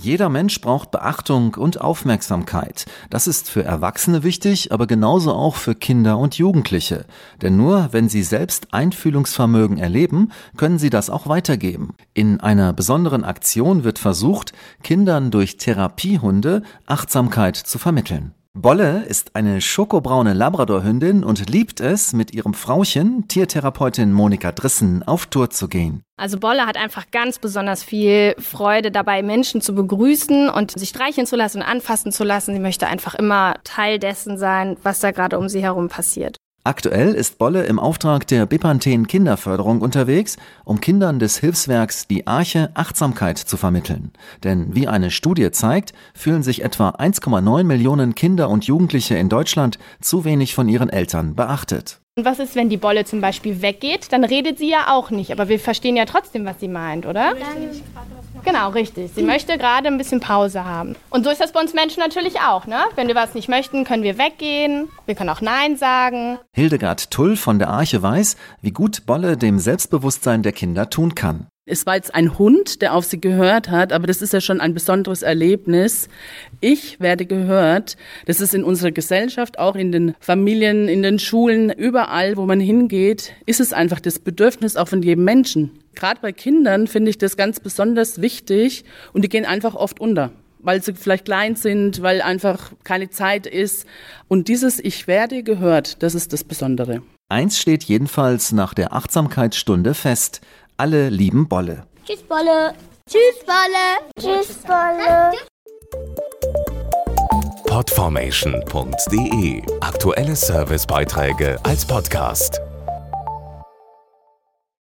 Jeder Mensch braucht Beachtung und Aufmerksamkeit. Das ist für Erwachsene wichtig, aber genauso auch für Kinder und Jugendliche. Denn nur wenn sie selbst Einfühlungsvermögen erleben, können sie das auch weitergeben. In einer besonderen Aktion wird versucht, Kindern durch Therapiehunde Achtsamkeit zu vermitteln. Bolle ist eine schokobraune Labradorhündin und liebt es, mit ihrem Frauchen, Tiertherapeutin Monika Drissen, auf Tour zu gehen. Also Bolle hat einfach ganz besonders viel Freude dabei, Menschen zu begrüßen und sich streicheln zu lassen und anfassen zu lassen. Sie möchte einfach immer Teil dessen sein, was da gerade um sie herum passiert. Aktuell ist Bolle im Auftrag der Bepanthen Kinderförderung unterwegs, um Kindern des Hilfswerks Die Arche Achtsamkeit zu vermitteln. Denn wie eine Studie zeigt, fühlen sich etwa 1,9 Millionen Kinder und Jugendliche in Deutschland zu wenig von ihren Eltern beachtet. Und was ist, wenn die Bolle zum Beispiel weggeht? Dann redet sie ja auch nicht, aber wir verstehen ja trotzdem, was sie meint, oder? Genau, richtig. Sie möchte gerade ein bisschen Pause haben. Und so ist das bei uns Menschen natürlich auch, ne? Wenn wir was nicht möchten, können wir weggehen. Wir können auch Nein sagen. Hildegard Tull von der Arche weiß, wie gut Bolle dem Selbstbewusstsein der Kinder tun kann. Es war jetzt ein Hund, der auf sie gehört hat, aber das ist ja schon ein besonderes Erlebnis. Ich werde gehört. Das ist in unserer Gesellschaft, auch in den Familien, in den Schulen, überall, wo man hingeht, ist es einfach das Bedürfnis auch von jedem Menschen. Gerade bei Kindern finde ich das ganz besonders wichtig und die gehen einfach oft unter weil sie vielleicht klein sind, weil einfach keine Zeit ist. Und dieses Ich werde gehört, das ist das Besondere. Eins steht jedenfalls nach der Achtsamkeitsstunde fest. Alle lieben Bolle. Tschüss, Bolle. Tschüss, Bolle. Tschüss, Bolle. Podformation.de Aktuelle Servicebeiträge als Podcast.